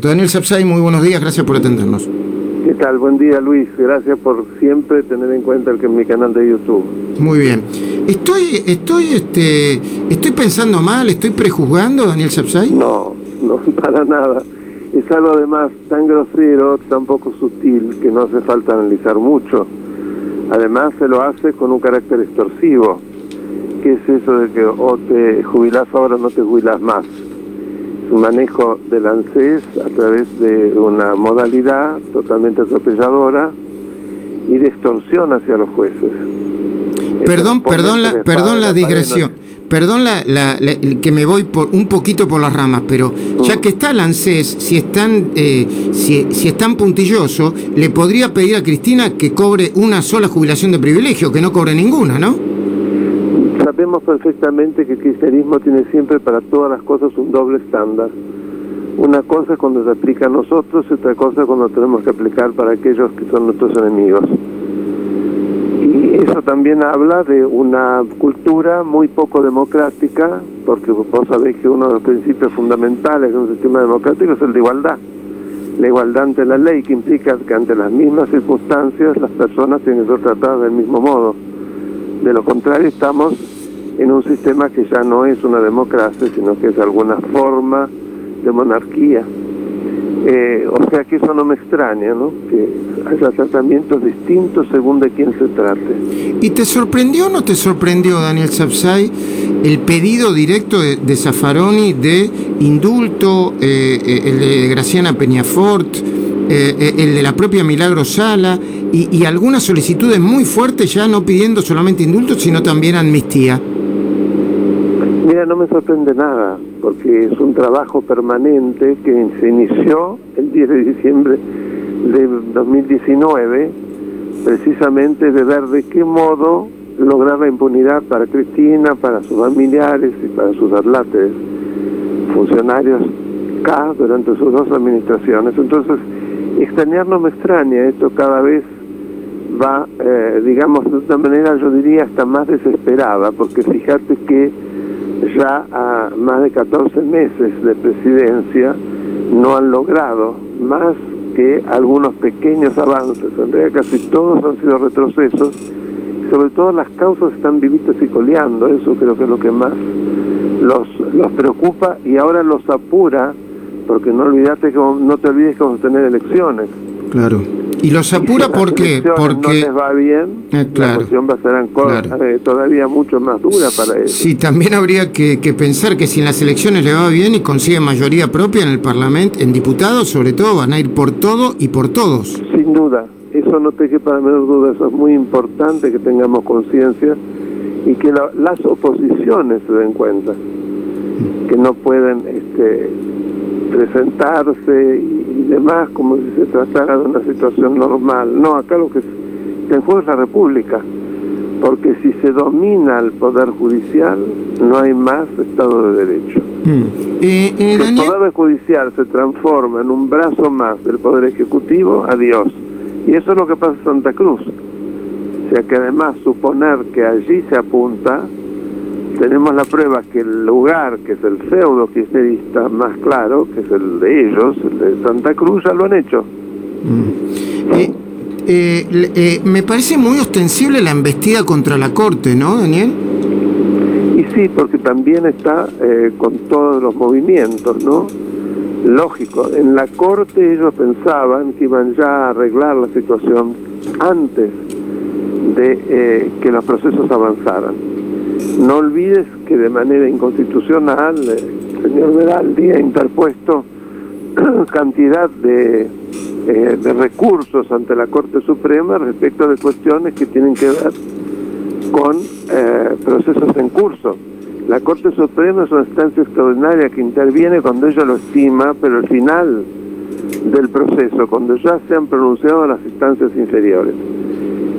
Daniel Sapsay, muy buenos días, gracias por atendernos. ¿Qué tal? Buen día Luis, gracias por siempre tener en cuenta el que es mi canal de YouTube. Muy bien. Estoy, estoy, este, estoy pensando mal, estoy prejuzgando, Daniel Sapsay. No, no para nada. Es algo además tan grosero, tan poco sutil, que no hace falta analizar mucho. Además se lo hace con un carácter extorsivo. ¿Qué es eso de que o te jubilás ahora o no te jubilás más? Manejo del ANSES a través de una modalidad totalmente atropelladora y de extorsión hacia los jueces. Perdón, perdón la, perdón la digresión. Perdón la, que me voy por un poquito por las ramas, pero ya mm. que está el ANSES, si están eh, si, si es tan puntilloso, le podría pedir a Cristina que cobre una sola jubilación de privilegio, que no cobre ninguna, ¿no? Sabemos perfectamente que el cristianismo tiene siempre para todas las cosas un doble estándar. Una cosa es cuando se aplica a nosotros y otra cosa cuando tenemos que aplicar para aquellos que son nuestros enemigos. Y eso también habla de una cultura muy poco democrática, porque vos sabéis que uno de los principios fundamentales de un sistema democrático es el de igualdad. La igualdad ante la ley, que implica que ante las mismas circunstancias las personas tienen que ser tratadas del mismo modo. De lo contrario, estamos en un sistema que ya no es una democracia, sino que es alguna forma de monarquía. Eh, o sea que eso no me extraña, ¿no? Que haya tratamientos distintos según de quién se trate. ¿Y te sorprendió o no te sorprendió, Daniel Sapsay, el pedido directo de, de Zaffaroni de indulto, eh, eh, el de Graciana Peñafort, el de la propia Milagro Sala y algunas solicitudes muy fuertes ya no pidiendo solamente indulto, sino también amnistía? Mira, no me sorprende nada, porque es un trabajo permanente que se inició el 10 de diciembre de 2019, precisamente de ver de qué modo lograr la impunidad para Cristina, para sus familiares y para sus atlates, funcionarios K durante sus dos administraciones. Entonces, extrañar no me extraña, esto cada vez va, eh, digamos, de una manera yo diría hasta más desesperada, porque fíjate que ya a más de 14 meses de presidencia no han logrado más que algunos pequeños avances, en realidad casi todos han sido retrocesos, sobre todo las causas están vivitas y coleando, eso creo que es lo que más los, los preocupa y ahora los apura, porque no olvidate que no te olvides que vamos a tener elecciones. Claro. Y los apura porque porque no les va bien, eh, la cuestión va a ser eh, todavía mucho más dura para ellos. Sí, también habría que, pensar que si en las elecciones le va bien y consigue mayoría propia en el Parlamento, en diputados sobre todo, van a ir por todo y por todos. Sin duda, eso no te quepa la menor duda, eso es muy importante que tengamos conciencia y que las oposiciones se den cuenta que no pueden este, presentarse y, demás como si se tratara de una situación normal. No, acá lo que se en juego es la República, porque si se domina el Poder Judicial, no hay más Estado de Derecho. Mm. Eh, eh, si el Poder Judicial se transforma en un brazo más del Poder Ejecutivo, adiós. Y eso es lo que pasa en Santa Cruz. O sea que además suponer que allí se apunta tenemos la prueba que el lugar, que es el feudo kirchnerista más claro, que es el de ellos, el de Santa Cruz, ya lo han hecho. Mm. Eh, eh, eh, me parece muy ostensible la embestida contra la Corte, ¿no, Daniel? Y sí, porque también está con todos los movimientos, ¿no? Lógico, en la Corte ellos pensaban que iban ya a arreglar la situación antes de que los procesos avanzaran no olvides que de manera inconstitucional el señor Veraldi ha interpuesto cantidad de, eh, de recursos ante la Corte Suprema respecto de cuestiones que tienen que ver con eh, procesos en curso. La Corte Suprema es una instancia extraordinaria que interviene cuando ella lo estima, pero al final del proceso, cuando ya se han pronunciado las instancias inferiores.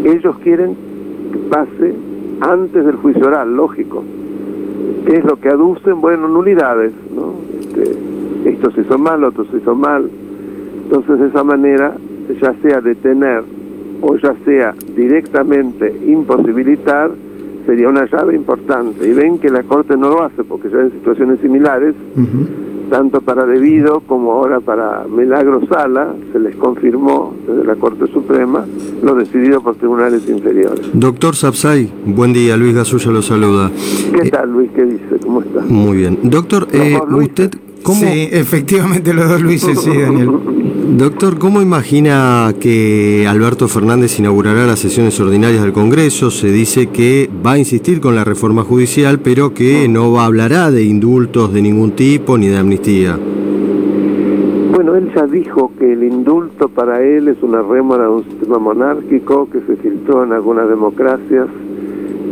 Ellos quieren que pase antes del juicio oral, lógico. ¿Qué es lo que aducen? Bueno, nulidades, ¿no? Este, esto se hizo mal, otro se hizo mal. Entonces, de esa manera, ya sea detener o ya sea directamente imposibilitar, sería una llave importante. Y ven que la Corte no lo hace, porque ya en situaciones similares tanto para Debido como ahora para Milagro Sala, se les confirmó desde la Corte Suprema lo decidido por tribunales inferiores. Doctor Sapsay, buen día, Luis Gasulla lo saluda. ¿Qué eh, tal, Luis? ¿Qué dice? ¿Cómo está? Muy bien. Doctor, eh, usted... ¿cómo... Sí, efectivamente los dos Luises, sí, Daniel. Doctor, ¿cómo imagina que Alberto Fernández inaugurará las sesiones ordinarias del Congreso? Se dice que va a insistir con la reforma judicial, pero que no hablará de indultos de ningún tipo ni de amnistía. Bueno, él ya dijo que el indulto para él es una rémora de un sistema monárquico que se filtró en algunas democracias,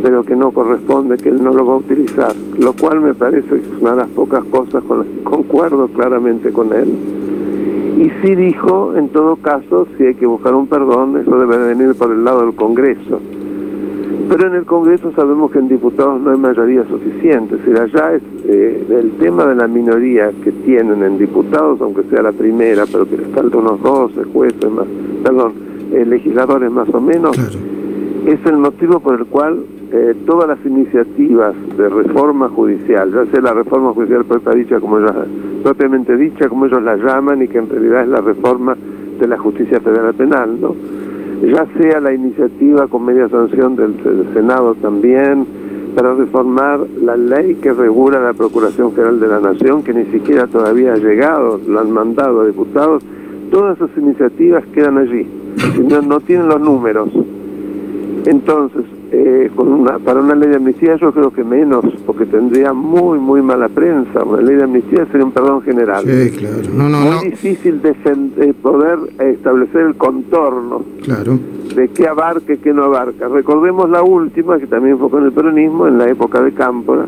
pero que no corresponde, que él no lo va a utilizar, lo cual me parece que es una de las pocas cosas con las que concuerdo claramente con él y sí dijo, en todo caso, si hay que buscar un perdón, eso debe venir por el lado del Congreso. Pero en el Congreso sabemos que en diputados no hay mayoría suficiente. Si allá es eh, el tema de la minoría que tienen en diputados, aunque sea la primera, pero que les falta unos 12 jueces más, perdón, eh, legisladores más o menos, es el motivo por el cual eh, todas las iniciativas de reforma judicial, ya sea la reforma judicial dicha como ellos, propiamente dicha como ellos la llaman y que en realidad es la reforma de la justicia federal penal, ¿no? ya sea la iniciativa con media sanción del, Senado también, para reformar la ley que regula la Procuración General de la Nación, que ni siquiera todavía ha llegado, lo han mandado a diputados, todas esas iniciativas quedan allí, no, no tienen los números. Entonces, eh, con una, para una ley de amnistía yo creo que menos, porque tendría muy, muy mala prensa. Una ley de amnistía sería un perdón general. Sí, claro. No, no, muy difícil de, poder establecer el contorno claro. de qué abarque, qué no abarca. Recordemos la última, que también fue con el peronismo, en la época de Cámpora,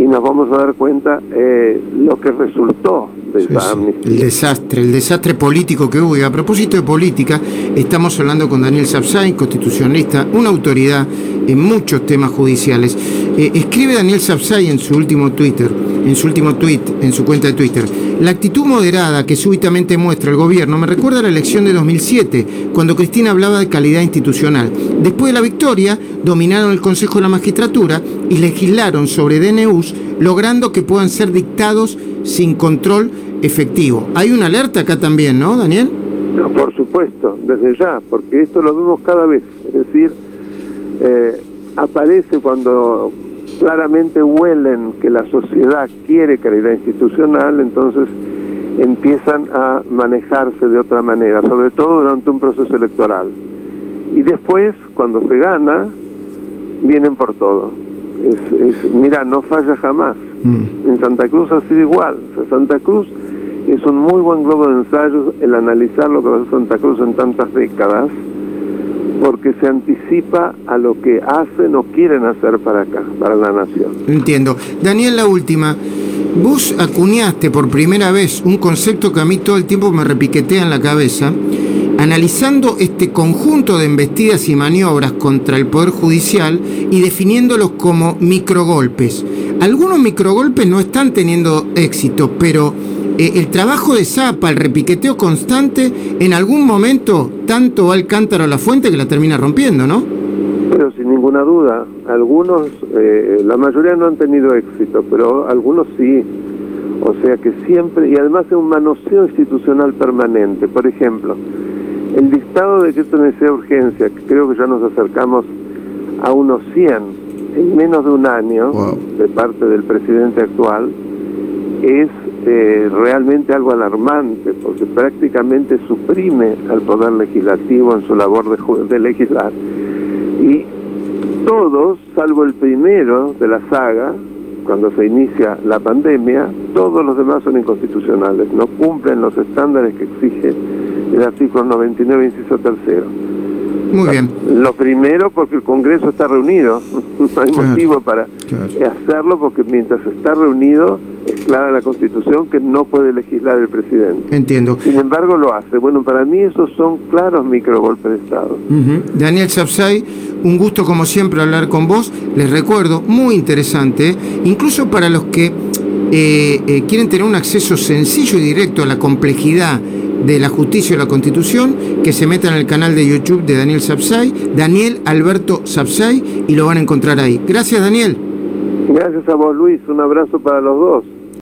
y nos vamos a dar cuenta eh, lo que resultó el desastre, el desastre político que hubo. Y a propósito de política, estamos hablando con Daniel Sapsay, constitucionalista, una autoridad en muchos temas judiciales. Eh, escribe Daniel Sapsay en su último Twitter, en su último tweet, en su cuenta de Twitter. La actitud moderada que súbitamente muestra el gobierno me recuerda a la elección de 2007, cuando Cristina hablaba de calidad institucional. Después de la victoria, dominaron el Consejo de la Magistratura y legislaron sobre DNUs, logrando que puedan ser dictados sin control efectivo. Hay una alerta acá también, ¿no, Daniel? No, por supuesto, desde ya, porque esto lo vemos cada vez. Es decir, eh, aparece cuando claramente huelen que la sociedad quiere calidad institucional, entonces empiezan a manejarse de otra manera, sobre todo durante un proceso electoral. Y después, cuando se gana, vienen por todo. Es, mira, no falla jamás. Mm. En Santa Cruz ha sido igual. Santa Cruz es un muy buen globo de ensayos el analizar lo que va a hacer Santa Cruz en tantas décadas, porque se anticipa a lo que hacen o quieren hacer para acá, para la nación. Entiendo. Daniel, la última. Vos acuñaste por primera vez un concepto que a mí todo el tiempo me repiquetea en la cabeza, analizando este conjunto de embestidas y maniobras contra el Poder Judicial y definiéndolos como microgolpes. Algunos microgolpes no están teniendo éxito, pero el trabajo de Zapa, el repiqueteo constante, en algún momento tanto va el cántaro a la fuente que la termina rompiendo, ¿no? Pero sin ninguna duda, algunos, eh, la mayoría no han tenido éxito, pero algunos sí. O sea que siempre, y además es un manoseo institucional permanente. Por ejemplo, el dictado de que esto necesita urgencia, que creo que ya nos acercamos a unos 100 en menos de un año de parte del presidente actual, es eh, realmente algo alarmante, porque prácticamente suprime al Poder Legislativo en su labor de, de legislar. Y todos, salvo el primero de la saga, cuando se inicia la pandemia, todos los demás son inconstitucionales, no cumplen los estándares que exige el artículo 99, inciso tercero. Muy bien. Lo primero porque el Congreso está reunido, no hay motivo para hacerlo porque mientras está reunido es clara la Constitución que no puede legislar el presidente. Entiendo. Sin embargo lo hace. Bueno, para mí esos son claros microgolpes de Estado. Daniel Sapsay, un gusto como siempre hablar con vos. Les recuerdo, muy interesante, incluso para los que eh, eh, quieren tener un acceso sencillo y directo a la complejidad de la Justicia y la Constitución, que se metan el canal de YouTube de Daniel Sapsay, Daniel Alberto Sapsay, y lo van a encontrar ahí. Gracias, Daniel. Gracias a vos, Luis. Un abrazo para los dos.